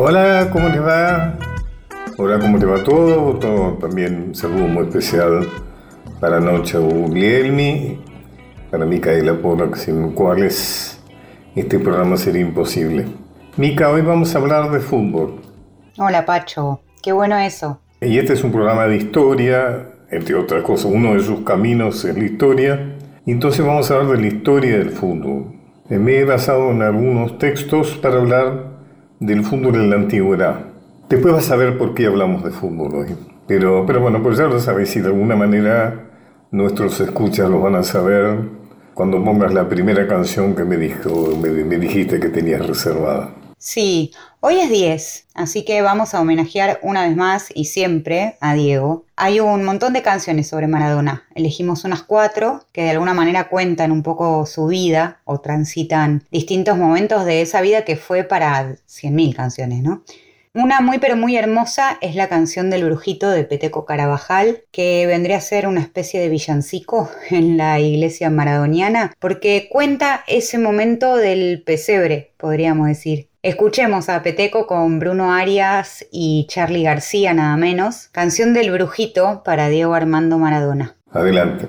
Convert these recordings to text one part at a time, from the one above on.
Hola, ¿cómo les va? Hola, ¿cómo te va todo? todo también un saludo muy especial para Noche Guglielmi, para Micaela Polo, sin cuales este programa sería imposible. Mica, hoy vamos a hablar de fútbol. Hola, Pacho. Qué bueno eso. Y este es un programa de historia, entre otras cosas. Uno de sus caminos es la historia. Entonces vamos a hablar de la historia del fútbol. Me he basado en algunos textos para hablar del fútbol en la antigüedad. Después vas a ver por qué hablamos de fútbol hoy. Pero, pero bueno, pues ya lo sabéis, si de alguna manera nuestros escuchas lo van a saber cuando pongas la primera canción que me, dijo, me dijiste que tenías reservada. Sí, hoy es 10, así que vamos a homenajear una vez más y siempre a Diego. Hay un montón de canciones sobre Maradona. Elegimos unas cuatro que de alguna manera cuentan un poco su vida o transitan distintos momentos de esa vida que fue para 100.000 canciones, ¿no? Una muy pero muy hermosa es la canción del brujito de Peteco Carabajal, que vendría a ser una especie de villancico en la iglesia maradoniana, porque cuenta ese momento del pesebre, podríamos decir. Escuchemos a Peteco con Bruno Arias y Charlie García nada menos, canción del brujito para Diego Armando Maradona. Adelante.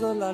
la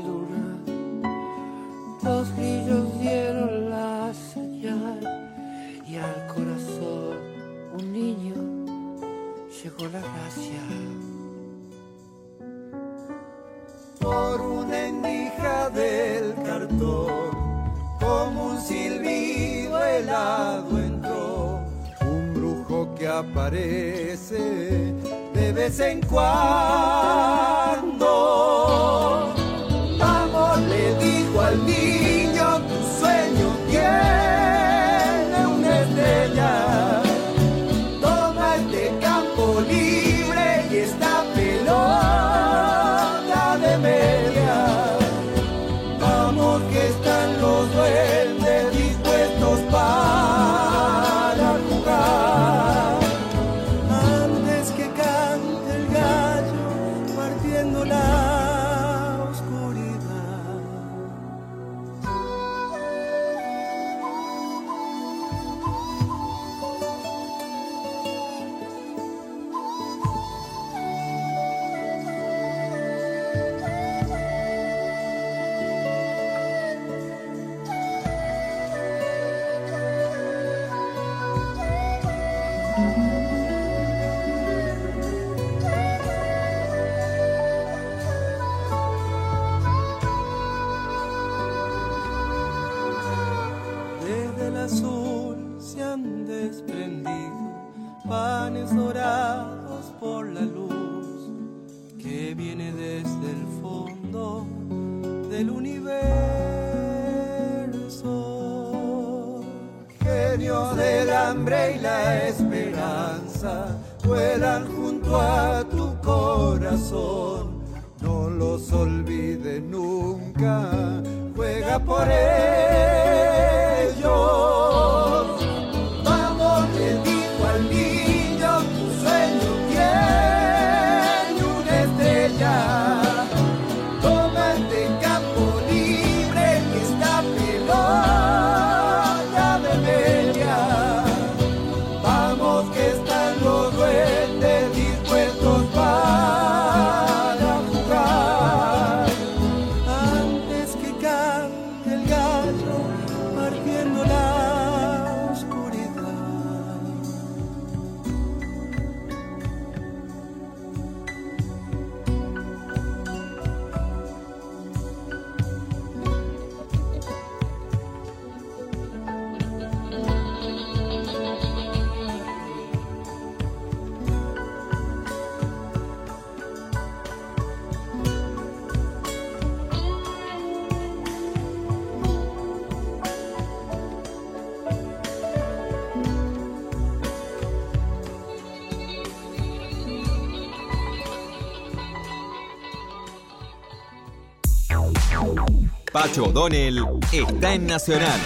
Pacho O'Donnell está en Nacional,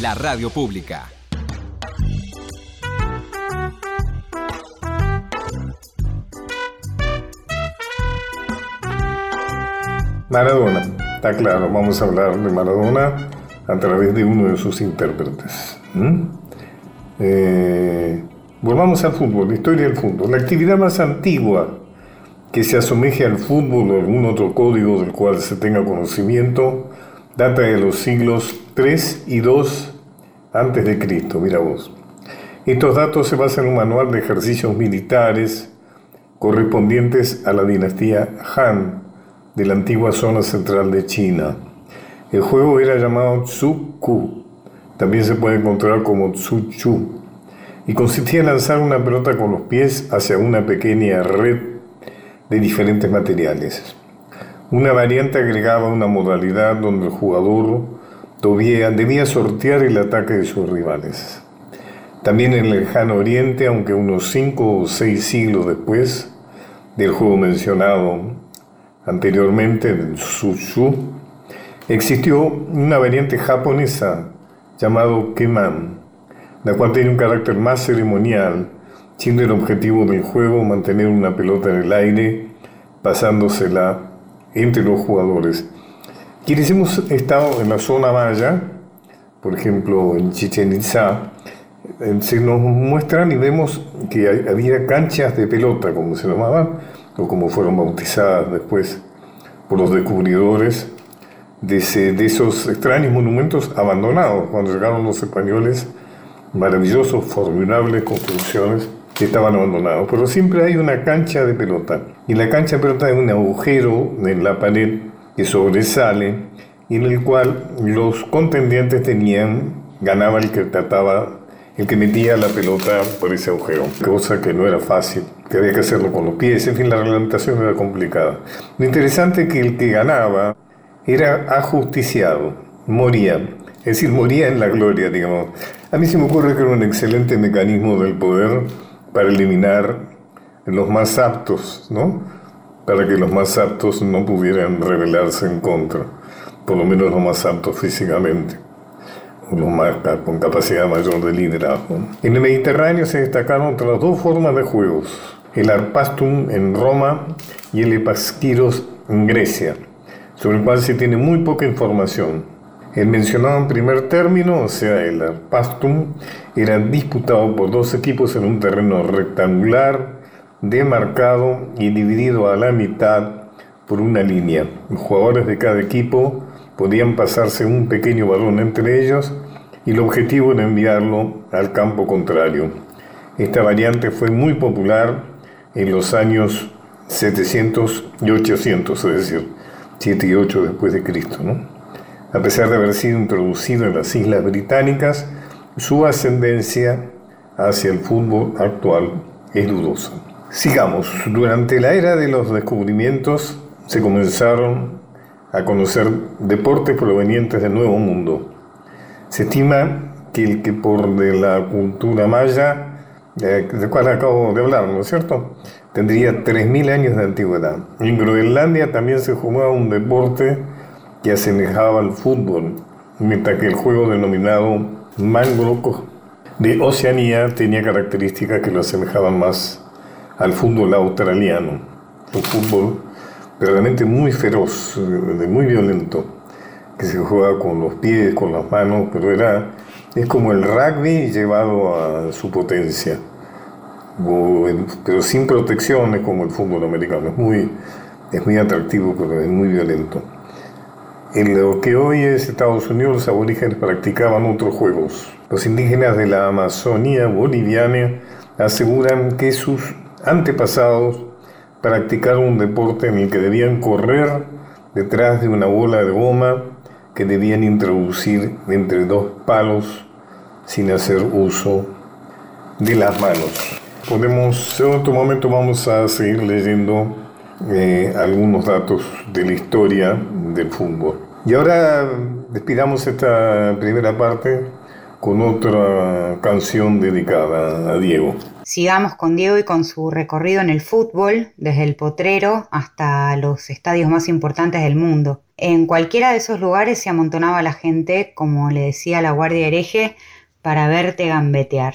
la radio pública. Maradona, está claro, vamos a hablar de Maradona a través de uno de sus intérpretes. Eh, volvamos al fútbol, la historia del fútbol. La actividad más antigua que se asemeje al fútbol o algún otro código del cual se tenga conocimiento data de los siglos 3 y 2 antes de Cristo, mira vos. Estos datos se basan en un manual de ejercicios militares correspondientes a la dinastía Han de la antigua zona central de China. El juego era llamado Tzu-Ku, también se puede encontrar como Tzu-Chu, y consistía en lanzar una pelota con los pies hacia una pequeña red de diferentes materiales. Una variante agregaba una modalidad donde el jugador debía, debía sortear el ataque de sus rivales. También en el lejano oriente, aunque unos cinco o seis siglos después del juego mencionado anteriormente, el Tzu-Chu, Existió una variante japonesa llamado Keman, la cual tiene un carácter más ceremonial, siendo el objetivo del juego mantener una pelota en el aire, pasándosela entre los jugadores. Quienes hemos estado en la zona maya, por ejemplo en Chichen Itza, eh, se nos muestran y vemos que había canchas de pelota, como se llamaban, o como fueron bautizadas después por los descubridores, de, esos extraños monumentos abandonados cuando llegaron los españoles, maravillosos, formidables construcciones que estaban abandonados. Pero siempre hay una cancha de pelota. Y la cancha de pelota es un agujero en la pared que sobresale y en el cual los contendientes tenían, ganaba el que trataba, el que metía la pelota por ese agujero, cosa que no era fácil, que había que hacerlo con los pies, en fin, la reglamentación era complicada. Lo interesante es que el que ganaba era ajusticiado, moría, es decir, moría en la gloria, digamos. A mí se me ocurre que era un excelente mecanismo del poder para eliminar los más aptos, ¿no? Para que los más aptos no pudieran rebelarse en contra, por lo menos los más aptos físicamente, o los más con capacidad mayor de liderazgo. En el Mediterráneo se destacaron otras dos formas de juegos, el arpastum en Roma y el epasquiros en Grecia sobre el cual se tiene muy poca información. El mencionado en primer término, o sea, el Arpastum, era disputado por dos equipos en un terreno rectangular, demarcado y dividido a la mitad por una línea. Los jugadores de cada equipo podían pasarse un pequeño balón entre ellos y el objetivo era enviarlo al campo contrario. Esta variante fue muy popular en los años 700 y 800, es decir, 7 y 8 después de Cristo. ¿no? A pesar de haber sido introducido en las Islas Británicas, su ascendencia hacia el fútbol actual es dudosa. Sigamos, durante la era de los descubrimientos se comenzaron a conocer deportes provenientes del Nuevo Mundo. Se estima que el que por de la cultura maya, eh, de cual acabo de hablar, ¿no es cierto? tendría 3.000 años de antigüedad. En Groenlandia también se jugaba un deporte que asemejaba al fútbol, mientras que el juego denominado Mangroko de Oceanía tenía características que lo asemejaban más al fútbol australiano, un fútbol realmente muy feroz, muy violento, que se juega con los pies, con las manos, pero era es como el rugby llevado a su potencia pero sin protecciones como el fútbol americano. Es muy, es muy atractivo, pero es muy violento. En lo que hoy es Estados Unidos, los aborígenes practicaban otros juegos. Los indígenas de la Amazonía boliviana aseguran que sus antepasados practicaron un deporte en el que debían correr detrás de una bola de goma que debían introducir entre dos palos sin hacer uso de las manos podemos, en otro momento vamos a seguir leyendo eh, algunos datos de la historia del fútbol. Y ahora despidamos esta primera parte con otra canción dedicada a Diego. sigamos con Diego y con su recorrido en el fútbol, desde el potrero hasta los estadios más importantes del mundo. En cualquiera de esos lugares se amontonaba la gente, como le decía la guardia hereje, para verte gambetear.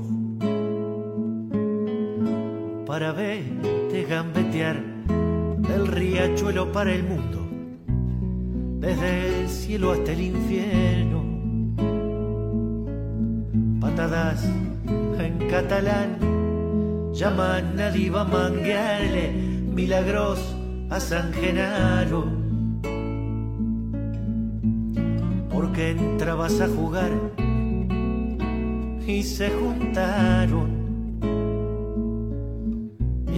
para verte gambetear del riachuelo para el mundo, desde el cielo hasta el infierno patadas en catalán llaman a diva manguearle milagros a San Genaro. Porque entrabas a jugar y se juntaron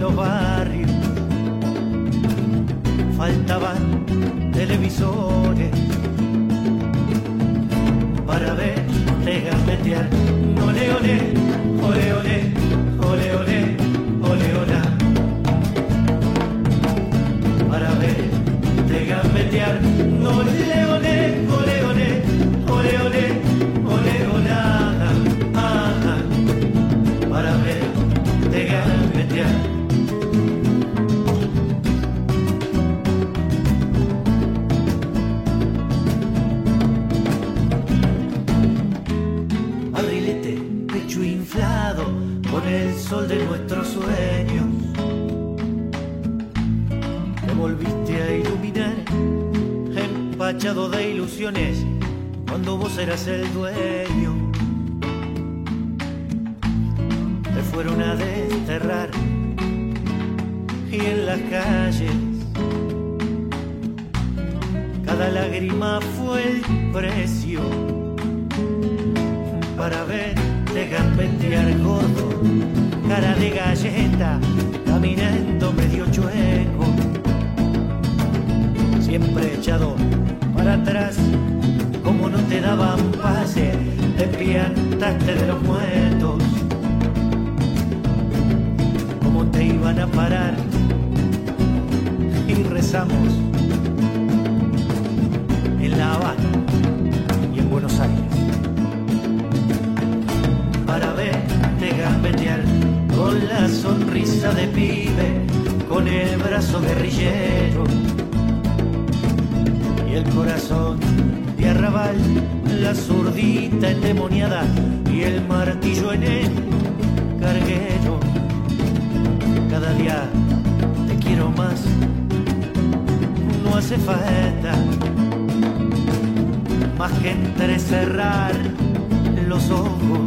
los barrios faltaban televisores para verte gambetear. Ole, ole, ole, ole, ole, y el corazón de arrabal, la zurdita endemoniada y el martillo en el carguero. Cada día te quiero más, no hace falta más que entrecerrar los ojos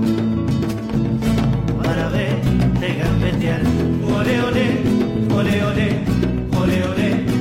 para verte gambetear. Ole, ole, ole, ole, ole, ole,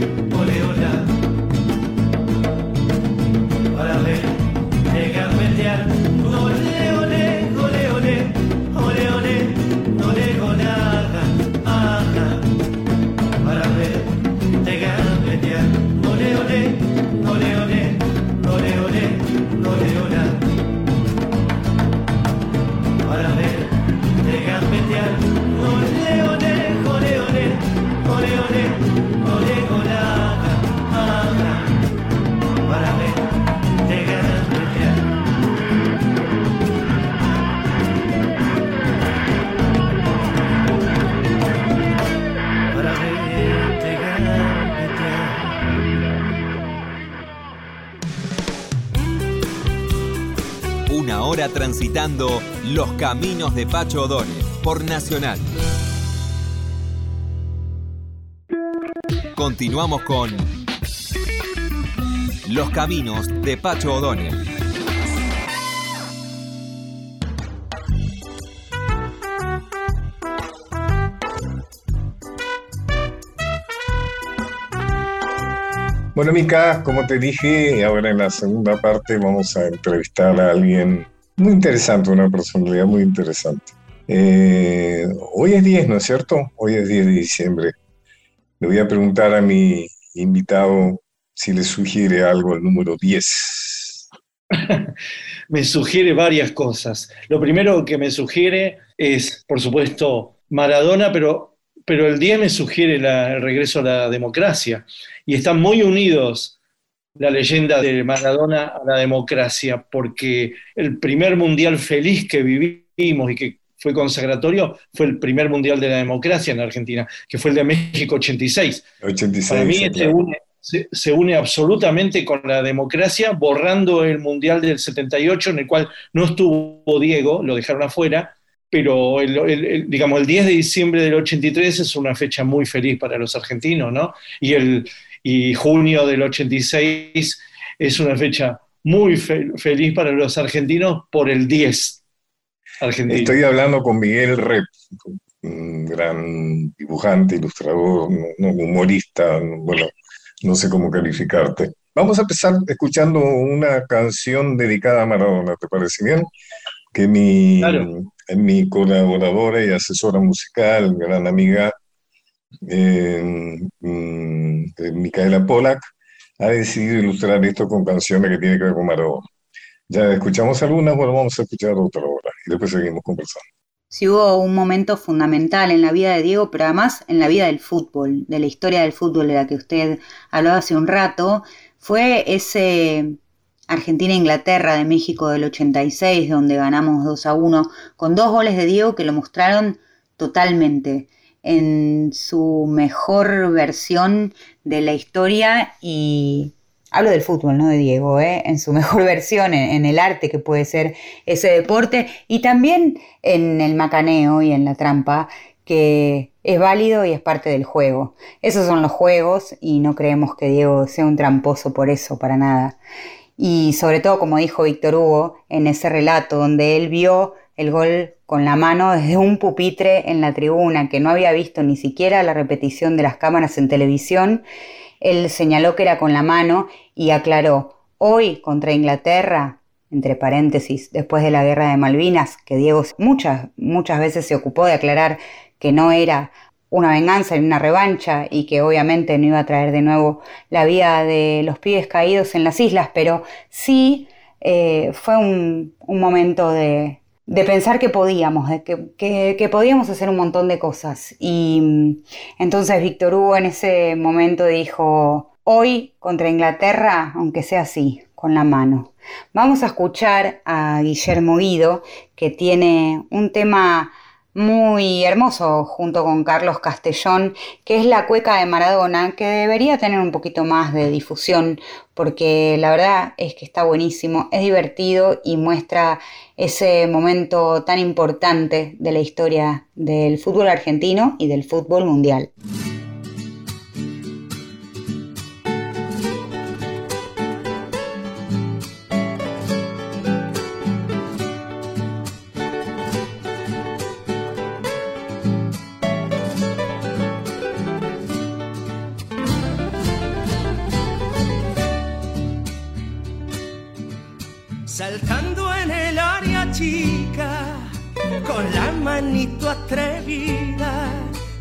transitando los caminos de Pacho O'Donnell por Nacional. Continuamos con Los caminos de Pacho O'Donnell. Bueno, Mica, como te dije, ahora en la segunda parte vamos a entrevistar a alguien muy interesante, una personalidad muy interesante. Eh, hoy es 10, ¿no es cierto? Hoy es 10 de diciembre. Le voy a preguntar a mi invitado si le sugiere algo el número 10. me sugiere varias cosas. Lo primero que me sugiere es, por supuesto, Maradona, pero, pero el 10 me sugiere el regreso a la democracia y están muy unidos la leyenda de Maradona a la democracia, porque el primer mundial feliz que vivimos y que fue consagratorio fue el primer mundial de la democracia en Argentina, que fue el de México 86. 86 Para mí se, une, absolutamente con la democracia, borrando el mundial del 78, en el cual no estuvo Diego, lo dejaron afuera, pero el, digamos, el 10 de diciembre del 83 es una fecha muy feliz para los argentinos, ¿no? Y el, y junio del 86 es una fecha muy feliz para los argentinos por el 10 argentino. Estoy hablando con Miguel Rep, un gran dibujante, ilustrador, humorista, bueno, no sé cómo calificarte. Vamos a empezar escuchando una canción dedicada a Maradona, ¿te parece bien? Que mi, mi colaboradora y asesora musical, gran amiga Micaela Polak, ha decidido ilustrar esto con canciones que tienen que ver con Maradona. Ya escuchamos algunas, bueno, vamos a escuchar otra hora y después seguimos conversando. Sí hubo un momento fundamental en la vida de Diego, pero además en la vida del fútbol, de la historia del fútbol de la que usted habló hace un rato, fue ese Argentina-Inglaterra de México del 86, donde ganamos 2 a 1, con dos goles de Diego que lo mostraron totalmente en su mejor versión de la historia y hablo del fútbol, no de Diego, ¿eh? en su mejor versión, en, el arte que puede ser ese deporte y también en el macaneo y en la trampa que es válido y es parte del juego. Esos son los juegos y no creemos que Diego sea un tramposo por eso, para nada. Y sobre todo, como dijo Víctor Hugo, en ese relato donde él vio el gol con la mano desde un pupitre en la tribuna que no había visto ni siquiera la repetición de las cámaras en televisión, él señaló que era con la mano y aclaró, hoy contra Inglaterra, entre paréntesis, después de la guerra de Malvinas, que Diego muchas, muchas veces se ocupó de aclarar que no era una venganza ni una revancha y que obviamente no iba a traer de nuevo la vida de los pibes caídos en las islas, pero sí eh, fue un momento de, de pensar que podíamos, de que, podíamos hacer un montón de cosas. Y mm, entonces Víctor Hugo en ese momento dijo, hoy contra Inglaterra, aunque sea así, con la mano. Vamos a escuchar a Guillermo Guido, que tiene un tema muy hermoso junto con Carlos Castellón, que es la cueca de Maradona, que debería tener un poquito más de difusión, porque la verdad es que está buenísimo, es divertido y muestra ese momento tan importante de la historia del fútbol argentino y del fútbol mundial.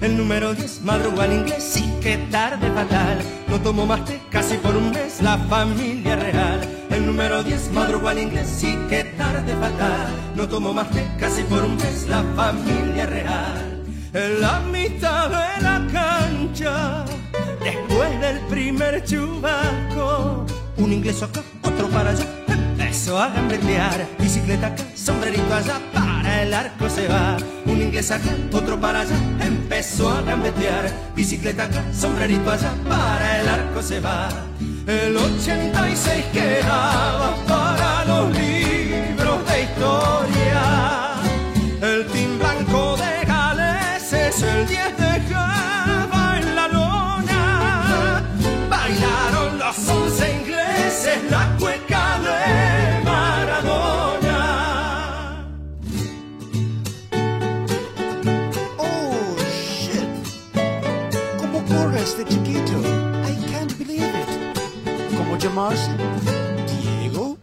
El número 10 madruga al inglés, sí que tarde fatal. No tomo más té casi por un mes, la familia real. El número 10 madruga al inglés, sí que tarde fatal. No tomo más té casi por un mes, la familia real. En la mitad de la cancha, después del primer chubasco, un inglés acá, otro para allá, empezó a gambetear. Bicicleta acá, sombrerito allá, el arco se va. Un inglés acá, otro para allá, empezó a gambetear. Bicicleta acá, sombrerito allá, para el arco se va. El 86 quedaba para los libros it. ¿Cómo llamarse? Diego.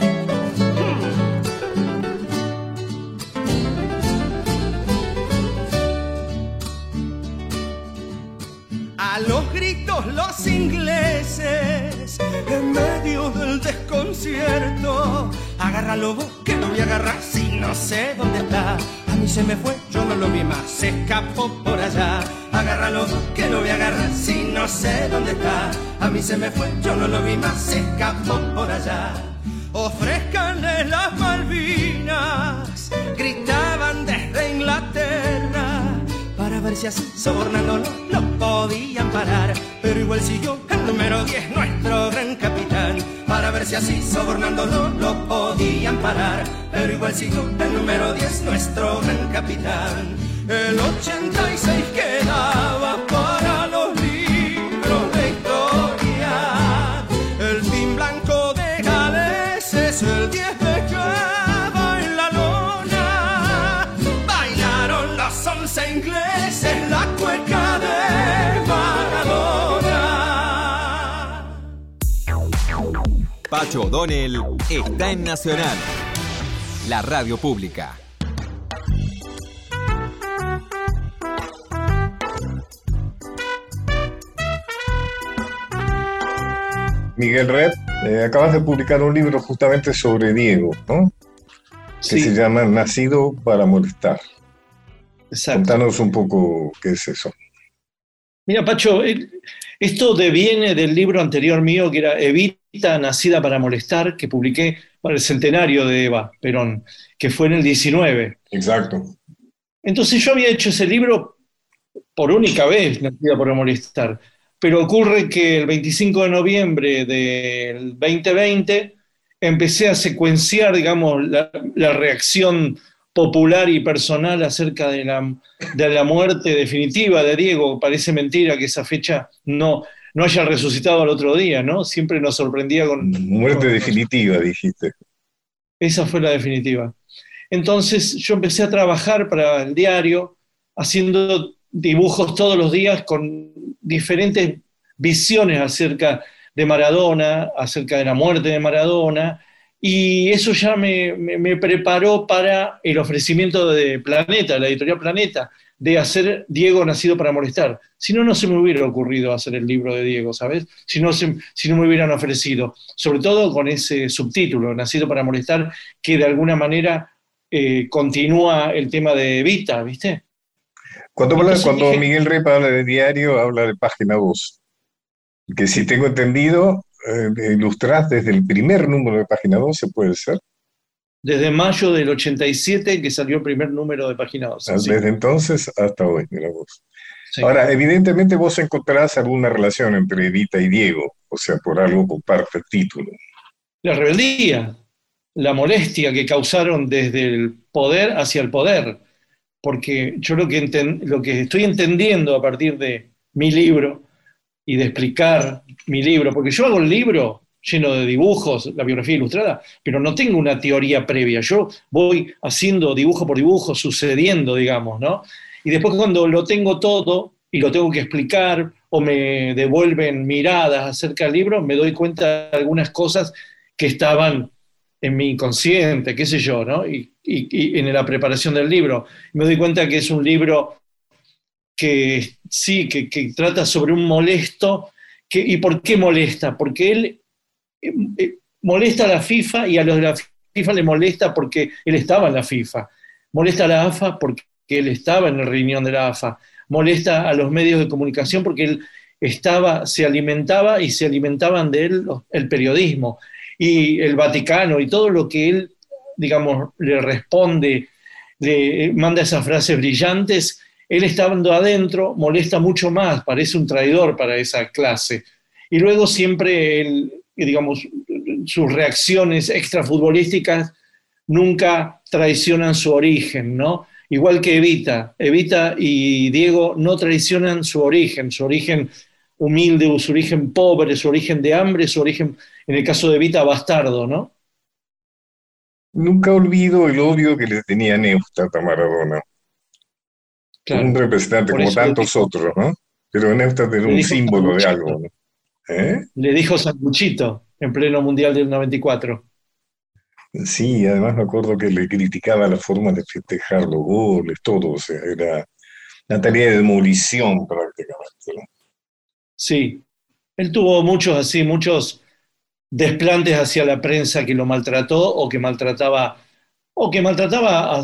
A los gritos los ingleses, en medio del desconcierto. Agárralo vos, que no voy a agarrar si no sé dónde está. A mí se me fue, yo no lo vi más, se escapó por allá. Agárralo que lo voy a agarrar si no sé dónde está. A mí se me fue, yo no lo vi más, se escapó por allá. Ofrezcanle las Malvinas, gritaban desde Inglaterra para ver si así sobornándolo lo podían parar. Pero igual siguió el número 10, nuestro gran capitán. Para ver si así sobornándolo lo podían parar. Pero igual siguió el número 10, nuestro gran capitán. El 86 quedaba para los libros de historia. El team blanco de Gales es el 10 de Java en la lona. Bailaron los 11 ingleses la cueca de Maradona. Pacho O'Donnell está en Nacional, la radio pública. Miguel Red, eh, acabas de publicar un libro justamente sobre Diego, ¿no? Que se llama Nacido para molestar. exacto. Contanos un poco qué es eso. Mira, Pacho, esto deviene del libro anterior mío que era Evita, nacida para molestar, que publiqué para el centenario de Eva Perón, que fue en el 19. Exacto. Entonces yo había hecho ese libro por única vez, Nacida para molestar, pero ocurre que el 25 de noviembre del 2020 empecé a secuenciar, digamos, la, la reacción popular y personal acerca de la, de la muerte definitiva de Diego. Parece mentira que esa fecha no, no haya resucitado al otro día, ¿no? Siempre nos sorprendía con, Muerte definitiva, dijiste. esa fue la definitiva. Entonces yo empecé a trabajar para el diario, haciendo dibujos todos los días con diferentes visiones acerca de Maradona, acerca de la muerte de Maradona, y eso ya me, me- preparó para el ofrecimiento de Planeta, la editorial Planeta, de hacer Diego nacido para molestar. Si no, no se me hubiera ocurrido hacer el libro de Diego, ¿sabes? Si no, si no me hubieran ofrecido, sobre todo con ese subtítulo, Nacido para molestar, que de alguna manera eh, continúa el tema de Evita, ¿viste? Cuando, habla- cuando dije- Miguel Rep habla de diario, habla de página 2. Que si tengo entendido, eh, ilustrás desde el primer número de página 12, puede ser. Desde mayo del 87 que salió el primer número de Página 12. sí, Desde entonces hasta hoy, mira vos. sí. Ahora, evidentemente vos encontrarás alguna relación entre Evita y Diego, o sea, por algo comparte el título. La rebeldía, la molestia que causaron desde el poder hacia el poder. Porque yo lo que, estoy entendiendo a partir de mi libro y de explicar mi libro, porque yo hago el libro lleno de dibujos, la biografía ilustrada, pero no tengo una teoría previa. Yo voy haciendo dibujo por dibujo, sucediendo, digamos, ¿no? Y después cuando lo tengo todo y lo tengo que explicar o me devuelven miradas acerca del libro, me doy cuenta de algunas cosas que estaban en mi inconsciente, qué sé yo, ¿no? Y, y- en la preparación del libro. Me doy cuenta que es un libro que sí, que, trata sobre un molesto. ¿Y por qué molesta? Porque él eh, eh, molesta a la FIFA y a los de la FIFA le molesta porque él estaba en la FIFA. Molesta a la AFA porque él estaba en el reunión de la AFA. Molesta a los medios de comunicación porque él estaba, se alimentaba y se alimentaban de él el periodismo y el Vaticano y todo lo que él, digamos, le responde, le manda esas frases brillantes, él estando adentro molesta mucho más, parece un traidor para esa clase. Y luego siempre, él, digamos, sus reacciones extrafutbolísticas nunca traicionan su origen, ¿no? Igual que Evita. Evita y Diego no traicionan su origen, su origen humilde, su origen pobre, su origen de hambre, su origen, en el caso de Evita, bastardo, ¿no? Nunca olvido el odio que le tenía Neustadt a Maradona. Claro. un representante como tantos otros, ¿no? pero Neustadt era un símbolo de algo. ¿Eh? Le dijo Sanguchito en pleno Mundial del 94. Sí, además me acuerdo que le criticaba la forma de festejar los goles, todo, o sea, era una tarea de demolición prácticamente. Sí, él tuvo muchos así, muchos desplantes hacia la prensa que lo maltrató o que maltrataba o que maltrataba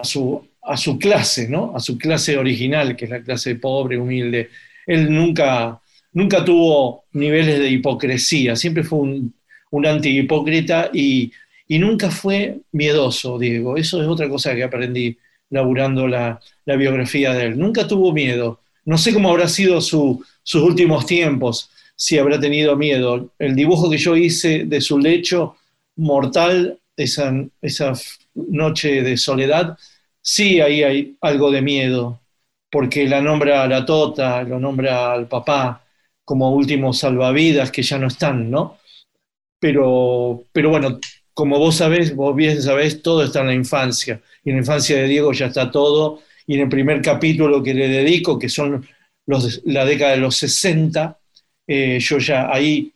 a, su, a su clase, ¿no? A su clase original, que es la clase pobre, humilde. Él nunca, nunca tuvo niveles de hipocresía, siempre fue un, un anti-hipócrita y, y, nunca fue miedoso, Diego. Eso es otra cosa que aprendí laburando la, la biografía de él. Nunca tuvo miedo. No sé cómo habrá sido su, sus últimos tiempos, si habrá tenido miedo. El dibujo que yo hice de su lecho mortal, esa, esa noche de soledad, sí ahí hay algo de miedo, porque la nombra a la Tota, lo nombra al papá como últimos salvavidas que ya no están, ¿no? Pero, pero bueno, como vos sabés, vos bien sabés, todo está en la infancia. Y en la infancia de Diego ya está todo. Y en el primer capítulo que le dedico, que son la década de los 60, eh, yo ya ahí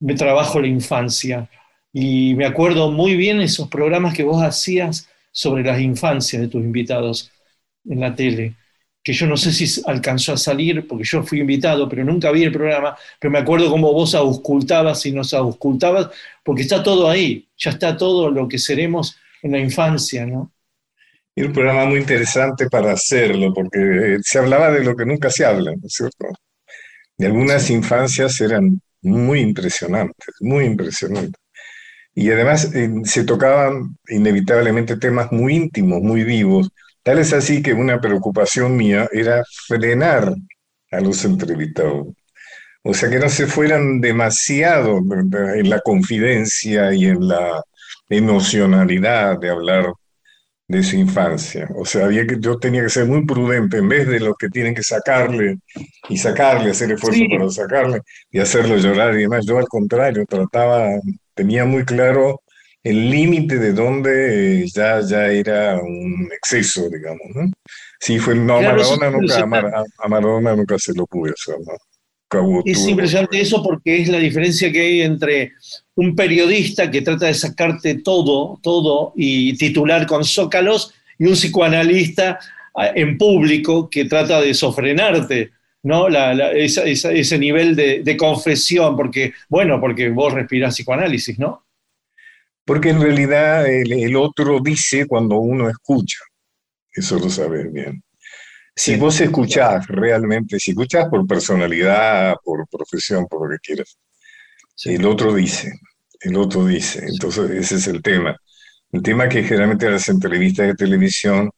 me trabajo la infancia. Y me acuerdo muy bien esos programas que vos hacías sobre las infancias de tus invitados en la tele, que yo no sé si alcanzó a salir, porque yo fui invitado, pero nunca vi el programa, pero me acuerdo cómo vos auscultabas y nos auscultabas, porque está todo ahí, ya está todo lo que seremos en la infancia, ¿no? Y un programa muy interesante para hacerlo, porque eh, se hablaba de lo que nunca se habla, ¿no es cierto? Y algunas infancias eran muy impresionantes, muy impresionantes. Y además eh, se tocaban inevitablemente temas muy íntimos, muy vivos. Tal es así que una preocupación mía era frenar a los entrevistados. O sea, que no se fueran demasiado en la confidencia y en la emocionalidad de hablar de su infancia. O sea, había que, yo tenía que ser muy prudente en vez de los que tienen que sacarle y sacarle, hacer esfuerzo para sacarle y hacerlo llorar y demás. Yo al contrario, trataba, tenía muy claro el límite de donde ya, ya era un exceso, digamos. ¿no? Sí, fue, no, a Maradona, nunca, a, Maradona nunca se lo pude hacer. ¿no? Es impresionante eso porque es la diferencia que hay entre un periodista que trata de sacarte todo, todo y titular con zócalos y un psicoanalista ah, en público que trata de sofrenarte, ¿no? ese nivel de, confesión, porque, bueno, porque vos respirás psicoanálisis, ¿no? Porque en realidad el, el otro dice cuando uno escucha, eso lo sabes bien. Si vos escuchás realmente, si escuchás por personalidad, por profesión, por lo que quieras, el otro dice, el otro dice. Entonces, ese es el tema. El tema que generalmente las entrevistas de televisión,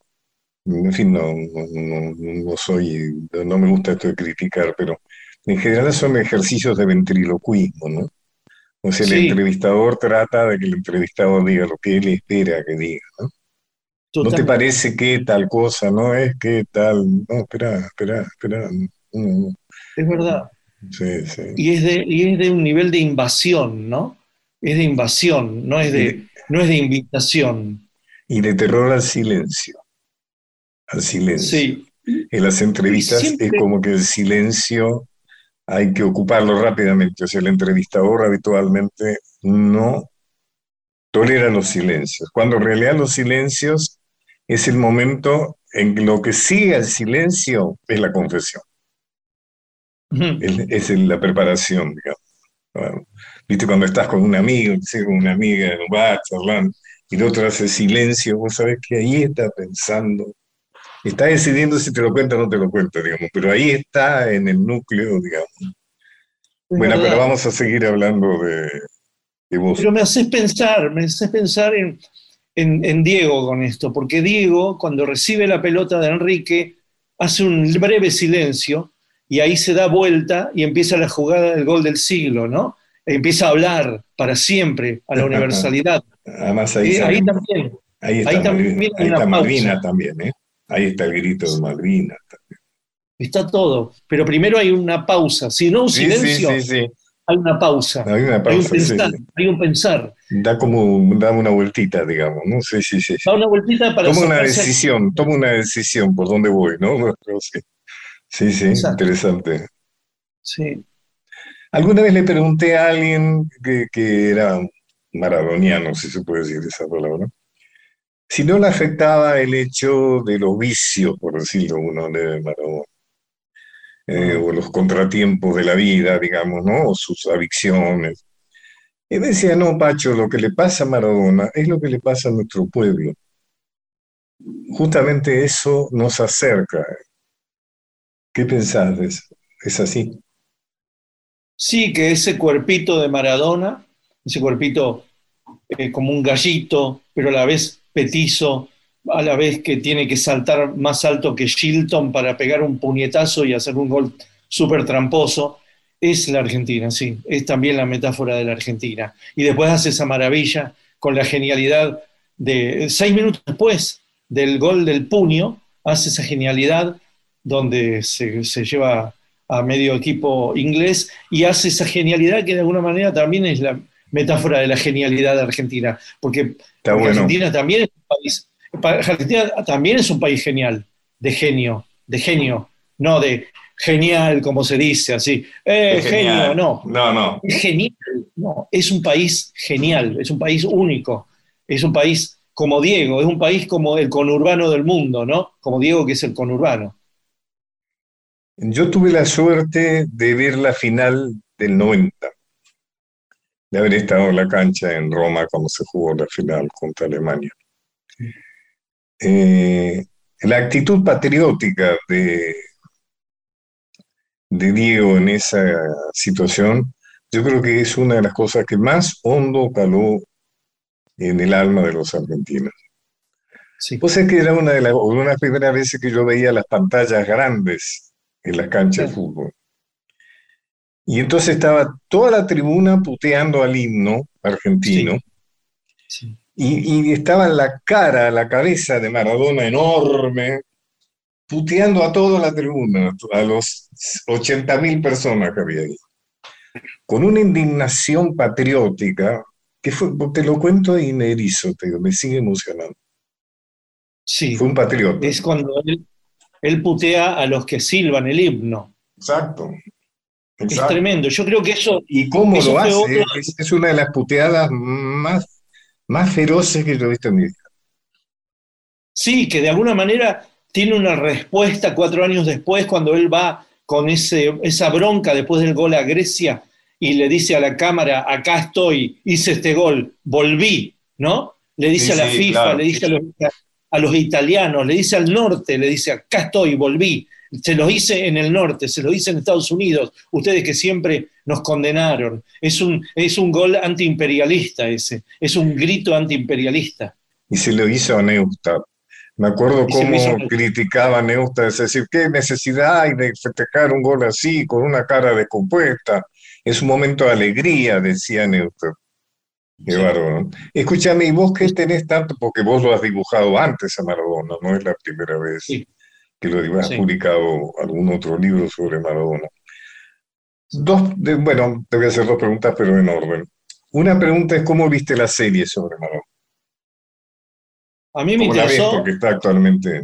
en fin, no, no, soy, no me gusta esto de criticar, pero en general son ejercicios de ventriloquismo, ¿no? O sea, el entrevistador trata de que el entrevistado diga lo que él espera que diga, ¿no? ¿No te parece que tal cosa? ¿No es que tal? No, espera, espera, espera. Es verdad. Sí, sí. Y es, de, y es de un nivel de invasión, ¿no? Es de invasión, no es de, no es de invitación. Y de terror al silencio. Al silencio. Sí. En las entrevistas es como que el silencio hay que ocuparlo rápidamente. O sea, el entrevistador habitualmente no tolera los silencios. Cuando en realidad los silencios es el momento en lo que sigue el silencio, es la confesión. es, la preparación, digamos. Viste, cuando estás con un amigo, con una amiga en un bar charlando, y el otro hace silencio, vos sabés que ahí está pensando, está decidiendo si te lo cuenta o no te lo cuenta, digamos, pero ahí está en el núcleo, digamos. bueno, pero vamos a seguir hablando de, de vos. Pero me haces pensar, me haces pensar en, en, Diego con esto, porque Diego, cuando recibe la pelota de Enrique, hace un breve silencio y ahí se da vuelta y empieza la jugada del gol del siglo, ¿no? empieza a hablar para siempre a la universalidad. Además, ahí, ahí también. Ahí está, también ahí está Malvina también, ¿eh? Ahí está el grito de Malvina también. Está todo, pero primero hay una pausa, si no un silencio, sí, sí, hay una pausa. Hay una pausa. Hay un pensar. Hay un pensar. Da como da una vueltita, digamos, ¿no? Sí, sí, sí. Da una vueltita para Toma una decisión, toma una decisión por dónde voy, ¿no? Sí, sí, interesante. Sí. Alguna vez le pregunté a alguien que, que era maradoniano, si se puede decir esa palabra, si no le afectaba el hecho de los vicios, por decirlo uno de Maradona, eh, o los contratiempos de la vida, digamos, ¿no? O sus adicciones. Y decía, no, Pacho, lo que le pasa a Maradona es lo que le pasa a nuestro pueblo. Justamente eso nos acerca. ¿Qué pensás de eso? ¿Es así? Sí, que ese cuerpito de Maradona, ese cuerpito eh, como un gallito, pero a la vez petizo, a la vez que tiene que saltar más alto que Shilton para pegar un puñetazo y hacer un gol súper tramposo, es la Argentina, sí, es también la metáfora de la Argentina. Y después hace esa maravilla con la genialidad de, seis minutos después del gol del puño, hace esa genialidad donde se, se lleva a medio equipo inglés y hace esa genialidad que de alguna manera también es la metáfora de la genialidad de Argentina, porque, Argentina también es un país, Argentina también es un país genial, de genio, de genio, no de genial como se dice así, eh, genio, no, no, no, es genial, no, es un país genial, es un país único, es un país como Diego, es un país como el conurbano del mundo, ¿no? Como Diego que es el conurbano. Yo tuve la suerte de ver la final del 90, de haber estado en la cancha en Roma cuando se jugó la final contra Alemania. Eh, la actitud patriótica de, de Diego en esa situación, yo creo que es una de las cosas que más hondo caló en el alma de los argentinos. Sí. Pues es que era una de, las, una de las primeras veces que yo veía las pantallas grandes en la cancha de fútbol. Y entonces estaba toda la tribuna puteando al himno argentino. Y, estaba la cara, la cabeza de Maradona enorme, puteando a toda la tribuna, a los 80 mil personas que había ahí. Con una indignación patriótica, que fue, te lo cuento y me erizo, te me sigue emocionando. Sí. Fue un patriota. Es cuando él, él putea a los que silban el himno. Exacto. Es tremendo. Yo creo que eso. ¿Y cómo lo hace? Es, una de las puteadas más, más feroces que yo he visto en mi vida. Sí, que de alguna manera tiene una respuesta cuatro años después, cuando él va con ese, esa bronca después del gol a Grecia y le dice a la cámara: Acá estoy, hice este gol, volví, ¿no? Le dice a la FIFA, le dice a los, a los italianos, le dice al norte, le dice, acá estoy, volví, se lo hice en el norte, se lo hice en Estados Unidos, ustedes que siempre nos condenaron. Es un, es un gol antiimperialista ese, es un grito antiimperialista. Y se lo hizo a Neustadt. Me acuerdo cómo criticaba a Neustadt, es decir, qué necesidad hay de festejar un gol así, con una cara descompuesta. Es un momento de alegría, decía Neustadt. Qué bárbaro. Escúchame, ¿y vos qué tenés tanto? Porque vos lo has dibujado antes a Maradona, no es la primera vez que lo has publicado algún otro libro sobre Maradona. Dos, bueno, te voy a hacer dos preguntas, pero en orden. Una pregunta es, ¿cómo viste la serie sobre Maradona? A mí me interesó. porque está actualmente.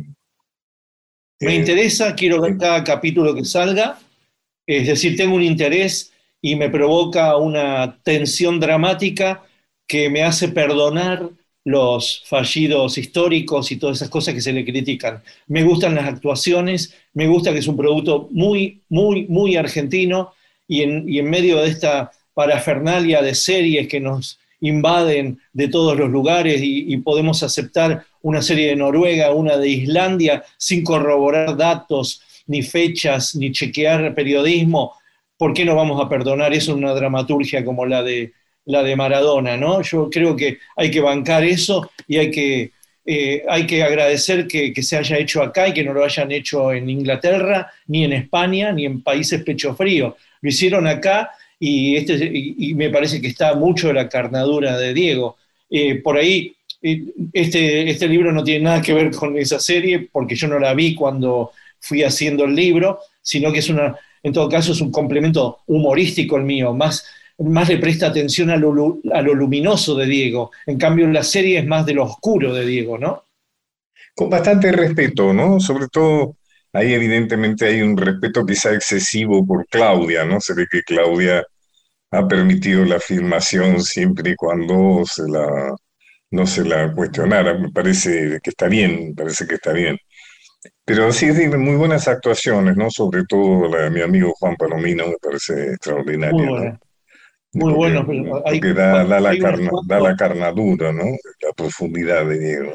me eh, interesa, quiero ver cada capítulo que salga. Es decir, tengo un interés y me provoca una tensión dramática que me hace perdonar los fallidos históricos y todas esas cosas que se le critican. Me gustan las actuaciones, me gusta que es un producto muy, muy, muy argentino y en, en medio de esta parafernalia de series que nos invaden de todos los lugares y, y, podemos aceptar una serie de Noruega, una de Islandia, sin corroborar datos, ni fechas, ni chequear periodismo, ¿por qué no vamos a perdonar eso en una dramaturgia como la de la de Maradona, ¿no? Yo creo que hay que bancar eso y hay que, eh, hay que agradecer que, se haya hecho acá y que no lo hayan hecho en Inglaterra, ni en España, ni en países pecho frío. Lo hicieron acá y, este, y, me parece que está mucho la carnadura de Diego. Eh, por ahí, eh, este, este libro no tiene nada que ver con esa serie porque yo no la vi cuando fui haciendo el libro, sino que es una, en todo caso, es un complemento humorístico el mío, más más le presta atención a lo, luminoso de Diego. En cambio, la serie es más de lo oscuro de Diego, ¿no? Con bastante respeto, ¿no? Sobre todo ahí evidentemente hay un respeto quizá excesivo por Claudia, ¿no? Se ve que Claudia ha permitido la filmación siempre y cuando se la, no se la cuestionara. Me parece que está bien, me parece que está bien. Pero sí, muy buenas actuaciones, ¿no? Sobre todo la de mi amigo Juan Palomino me parece extraordinario. Muy bueno. Muy bueno, pero da, la da la carnadura, ¿no? La profundidad de Diego.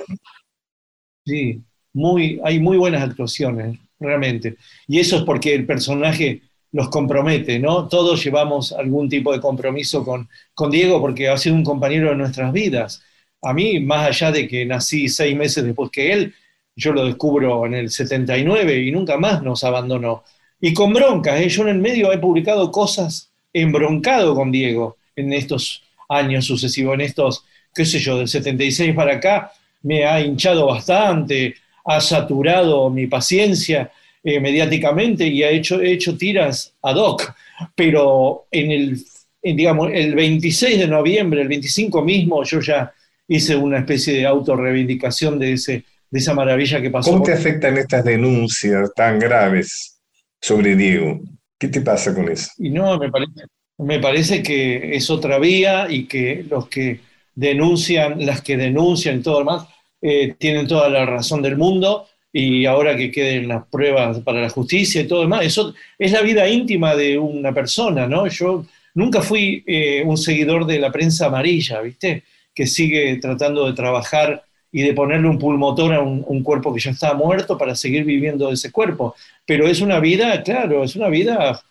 Sí, muy, hay muy buenas actuaciones, realmente. Y eso es porque el personaje los compromete, ¿no? Todos llevamos algún tipo de compromiso con, con Diego porque ha sido un compañero de nuestras vidas. A mí, más allá de que nací seis meses después que él, yo lo descubro en el 79 y nunca más nos abandonó. Y con broncas, ¿eh? yo en el medio he publicado cosas embroncado con Diego en estos años sucesivos, en estos, qué sé yo, del 76 para acá, me ha hinchado bastante, ha saturado mi paciencia eh, mediáticamente y ha hecho, he hecho tiras ad hoc, pero en el, digamos, el 26 de noviembre, el 25 mismo, yo ya hice una especie de autorreivindicación de ese de esa maravilla que pasó. ¿Cómo te afectan estas denuncias tan graves sobre Diego? ¿Qué te pasa con eso? Y no, me parece, que es otra vía y que los que denuncian, las que denuncian y todo lo demás, eh, tienen toda la razón del mundo y ahora que queden las pruebas para la justicia y todo lo demás, eso es la vida íntima de una persona, ¿no? Yo nunca fui eh, un seguidor de la prensa amarilla, ¿viste? Que sigue tratando de trabajar y de ponerle un pulmotor a un, cuerpo que ya estaba muerto para seguir viviendo ese cuerpo. Pero es una vida, claro, es una vida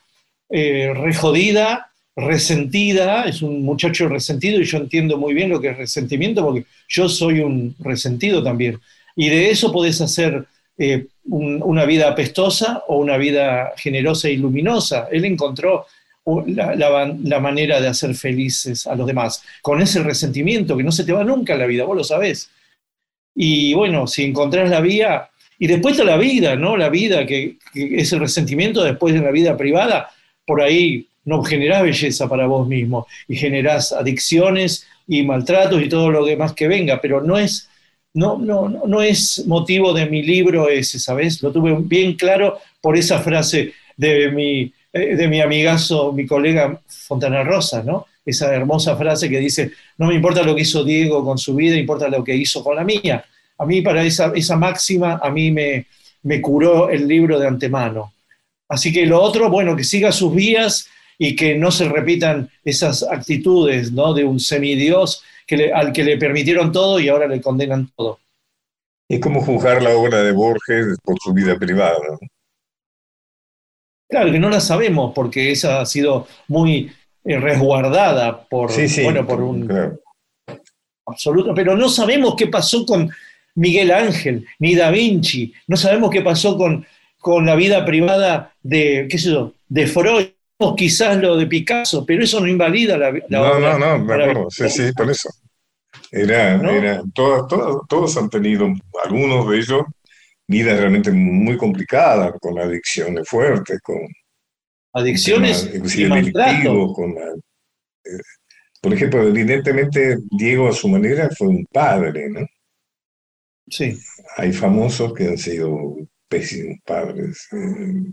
eh, rejodida, resentida, es un muchacho resentido y yo entiendo muy bien lo que es resentimiento porque yo soy un resentido también. Y de eso podés hacer eh, una vida apestosa o una vida generosa y luminosa. Él encontró la, la, manera de hacer felices a los demás, con ese resentimiento que no se te va nunca en la vida, vos lo sabés. Y bueno, si encontrás la vía, y después de la vida, ¿no? La vida, que, es el resentimiento después de la vida privada, por ahí no generás belleza para vos mismo y generás adicciones y maltratos y todo lo demás que venga, pero no es, no, no, no es motivo de mi libro ese, ¿sabes? Lo tuve bien claro por esa frase de mi, eh, de mi amigazo, mi colega Fontana Rosa, ¿no? Esa hermosa frase que dice, no me importa lo que hizo Diego con su vida, importa lo que hizo con la mía. A mí para esa, esa máxima, a mí me, me curó el libro de antemano. Así que lo otro, bueno, que siga sus vías y que no se repitan esas actitudes ¿no? de un semidios que al que le permitieron todo y ahora le condenan todo. Es como juzgar la obra de Borges por su vida privada. Claro que no la sabemos porque esa ha sido muy resguardada por, bueno, por un absoluto, pero no sabemos qué pasó con Miguel Ángel, ni Da Vinci, no sabemos qué pasó con, con la vida privada de, qué sé yo, de Freud, quizás lo de Picasso, pero eso no invalida la, la no, No, no, me acuerdo, sí, sí, por eso. Era, era, todos han tenido, algunos de ellos, vidas realmente muy complicadas, con adicciones fuertes, con, adicciones y maltrato. Con eh, por ejemplo, evidentemente Diego a su manera fue un padre, ¿no? Sí. Hay famosos que han sido pésimos padres. Eh.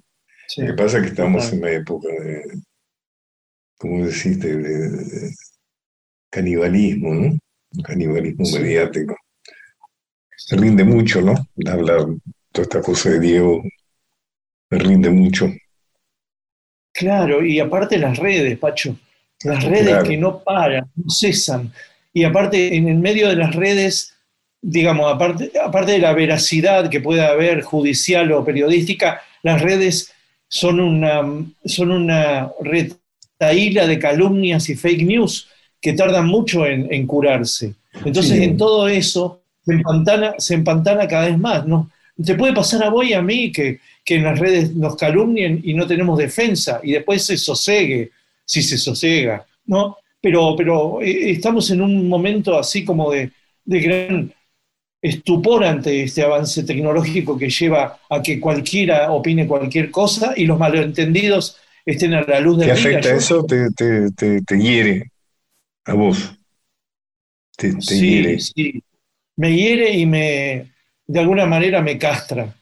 Lo que pasa es que estamos en una época de, ¿cómo deciste? De, canibalismo, ¿no? Canibalismo mediático. Se rinde mucho, ¿no? Hablar toda esta cosa de Diego me rinde mucho. Claro, y aparte las redes, Pacho, las redes que no paran, no cesan. Y aparte, en el medio de las redes, digamos, aparte, aparte de la veracidad que pueda haber judicial o periodística, las redes son una, son una retaíla de calumnias y fake news que tardan mucho en, curarse. Entonces, en todo eso se empantana, se empantana cada vez más. ¿no? Te puede pasar a vos y a mí que que en las redes nos calumnien y no tenemos defensa y después se sosegue, si se sosega, ¿no? Pero, pero eh, estamos en un momento así como de, gran estupor ante este avance tecnológico que lleva a que cualquiera opine cualquier cosa y los malentendidos estén a la luz del día. ¿Te afecta eso? ¿Te, te, te, hiere a vos? ¿Te, sí, hiere? Sí, me hiere y me, de alguna manera me castra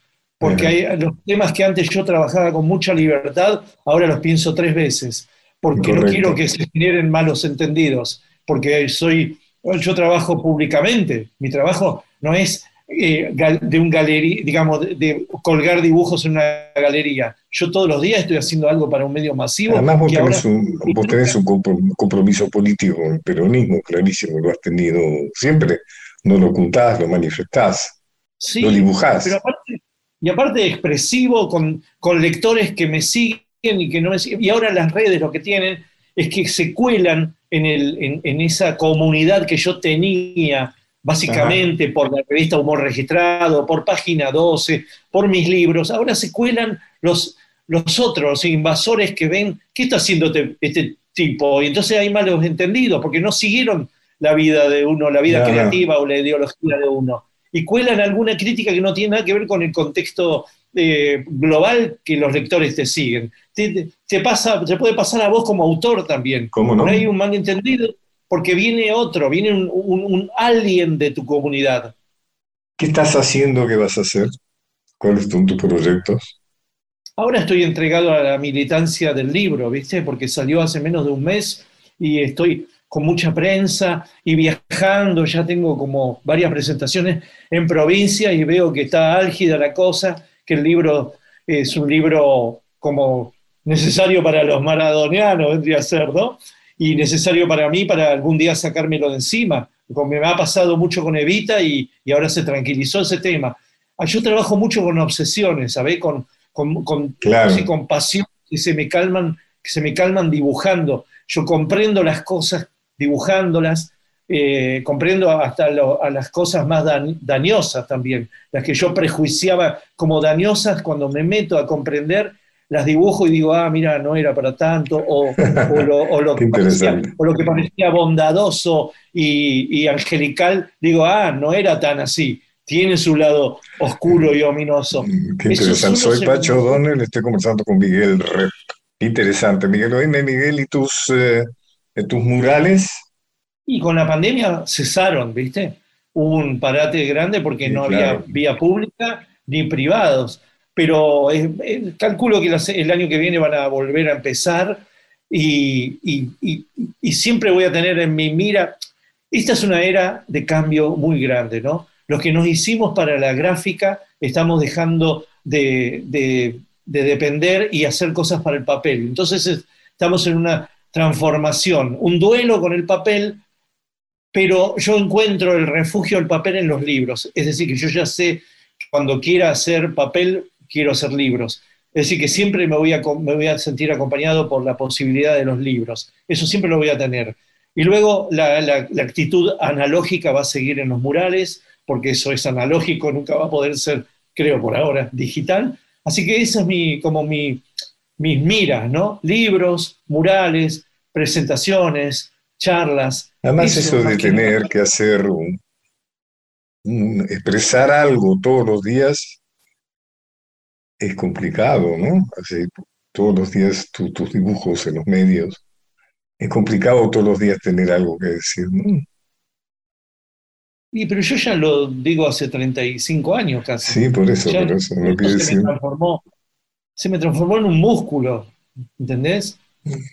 porque hay los temas que antes yo trabajaba con mucha libertad, ahora los pienso tres veces, porque no quiero que se generen malos entendidos, porque soy, yo trabajo públicamente, mi trabajo no es eh, de un galería, digamos, de, colgar dibujos en una galería. Yo todos los días estoy haciendo algo para un medio masivo. Además vos, tenés, un, vos tenés un compromiso político con el peronismo clarísimo, lo has tenido siempre, no lo ocultás, lo manifestás, lo dibujás. Pero aparte, y aparte expresivo, con, con lectores que me siguen y que no me siguen. Y ahora las redes lo que tienen es que se cuelan en, el, en, esa comunidad que yo tenía, básicamente por la revista Humor Registrado, por Página 12, por mis libros. Ahora se cuelan los, los otros, los invasores que ven, ¿qué está haciendo este, este tipo? Y entonces hay malos entendidos, porque no siguieron la vida de uno, la vida creativa o la ideología de uno y cuelan alguna crítica que no tiene nada que ver con el contexto eh, global que los lectores te siguen. Te, pasa, te puede pasar a vos como autor también. ¿Cómo no? hay un malentendido porque viene otro, viene un, un, alguien de tu comunidad. ¿Qué estás haciendo? ¿Qué vas a hacer? ¿Cuáles son tus proyectos? Ahora estoy entregado a la militancia del libro, ¿viste? Porque salió hace menos de un mes y estoy con mucha prensa y viajando, ya tengo como varias presentaciones en provincia y veo que está álgida la cosa, que el libro es un libro como necesario para los maradonianos, vendría a ser, ¿no? Y necesario para mí para algún día sacármelo de encima. Me ha pasado mucho con Evita y, ahora se tranquilizó ese tema. Ah, yo trabajo mucho con obsesiones, ¿sabes? Con, con, con, con pasión que se me calman, que se me calman dibujando. Yo comprendo las cosas dibujándolas, eh, comprendo hasta a las cosas más dañosas también, las que yo prejuiciaba como dañosas, cuando me meto a comprender, las dibujo y digo, ah, mira, no era para tanto, o, lo, que parecía, bondadoso y, angelical, digo, ah, no era tan así, tiene su lado oscuro y ominoso. Mm, qué interesante. Soy Pacho O'Donnell, estoy conversando con Miguel Rep. Interesante. Miguel, oíme, Miguel, ¿y tus eh, de tus murales? Y con la pandemia cesaron, ¿viste? Hubo un parate grande porque no había vía pública ni privados. Pero calculo que el año que viene van a volver a empezar y, y, siempre voy a tener en mi mira, esta es una era de cambio muy grande, ¿no? Los que nos hicimos para la gráfica estamos dejando de, de, de depender y hacer cosas para el papel. Entonces estamos en una transformación, un duelo con el papel, pero yo encuentro el refugio del papel en los libros. Es decir, que yo ya sé que cuando quiera hacer papel, quiero hacer libros. Es decir, que siempre me voy, a, sentir acompañado por la posibilidad de los libros. Eso siempre lo voy a tener. Y luego la, actitud analógica va a seguir en los murales, porque eso es analógico, nunca va a poder ser, creo por ahora, digital. Así que esa es mi, como mi, mis miras, ¿no? Libros, murales, presentaciones, charlas. Además eso, de tener que hacer, un, expresar algo todos los días es complicado, ¿no? Así, todos los días tus dibujos en los medios. Es complicado todos los días tener algo que decir, ¿no? Y, pero yo ya lo digo hace 35 años casi. Sí, por eso, por eso. Se, me transformó, se me transformó en un músculo, ¿entendés?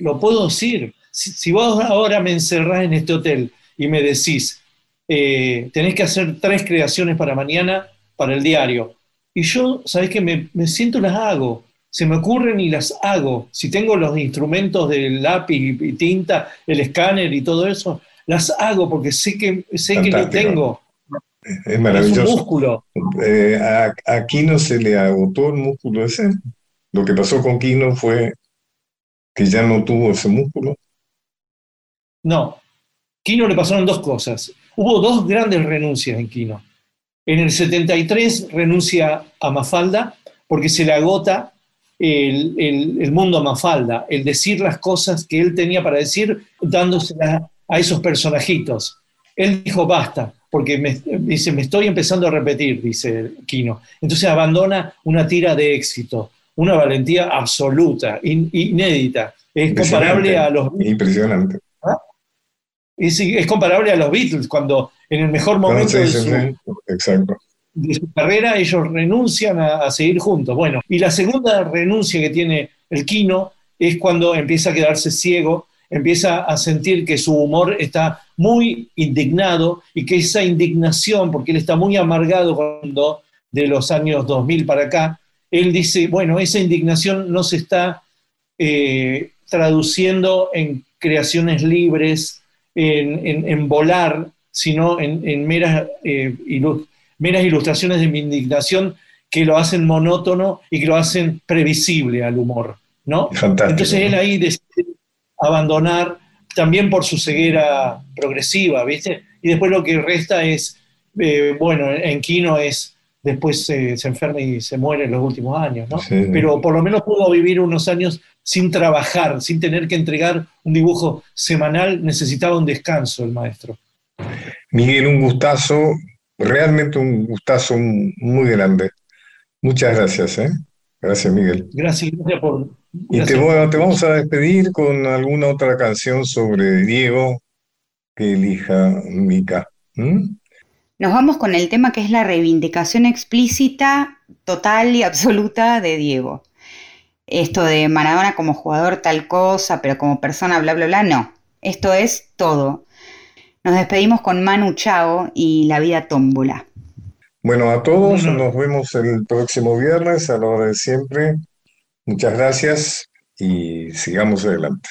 Lo puedo decir. Si, vos ahora me encerrás en este hotel y me decís, eh, tenés que hacer tres creaciones para mañana para el diario, y yo, ¿sabés que me, me siento las hago? se me ocurren y las hago. Si tengo los instrumentos del lápiz y tinta, el escáner y todo eso, las hago porque sé que, sé que lo tengo. Es maravilloso. un músculo. Eh, aquí no se le agotó el músculo ese. Lo que pasó con Kino fue que ya no tuvo ese músculo. No, Kino le pasaron dos cosas. Hubo dos grandes renuncias en Kino. En el 73 renuncia a Mafalda porque se le agota el, mundo a Mafalda, el decir las cosas que él tenía para decir dándoselas a esos personajitos. Él dijo, basta, porque me, dice, me estoy empezando a repetir, dice Kino. Entonces abandona una tira de éxito una valentía absoluta, inédita. Es comparable a los Impresionante. ¿Ah? Es, comparable a los Beatles, cuando en el mejor momento. Exacto. de su carrera ellos renuncian a, seguir juntos. Bueno, y la segunda renuncia que tiene el Quino es cuando empieza a quedarse ciego, empieza a sentir que su humor está muy indignado y que esa indignación, porque él está muy amargado cuando de los años 2000 para acá, él dice, bueno, esa indignación no se está eh, traduciendo en creaciones libres, en, volar, sino en, meras, eh, meras ilustraciones de mi indignación que lo hacen monótono y que lo hacen previsible al humor. ¿no? Entonces él ahí decide abandonar también por su ceguera progresiva, ¿viste? Y después lo que resta es, eh, bueno, en Kino es, después se enferma y se muere en los últimos años, ¿no? Pero por lo menos pudo vivir unos años sin trabajar, sin tener que entregar un dibujo semanal, necesitaba un descanso el maestro. Miguel, un gustazo, realmente un gustazo muy grande. Muchas gracias, ¿eh? Gracias, Miguel. Gracias, gracias por... Y te, te, vamos a despedir con alguna otra canción sobre Diego que elija Mica. Nos vamos con el tema que es la reivindicación explícita, total y absoluta de Diego. Esto de Maradona como jugador tal cosa, pero como persona bla bla bla, no. Esto es todo. Nos despedimos con Manu Chao y La Vida Tómbola. Bueno, a todos nos vemos el próximo viernes a la hora de siempre. Muchas gracias y sigamos adelante.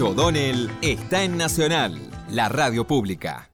Pacho O'Donnell está en Nacional, la radio pública.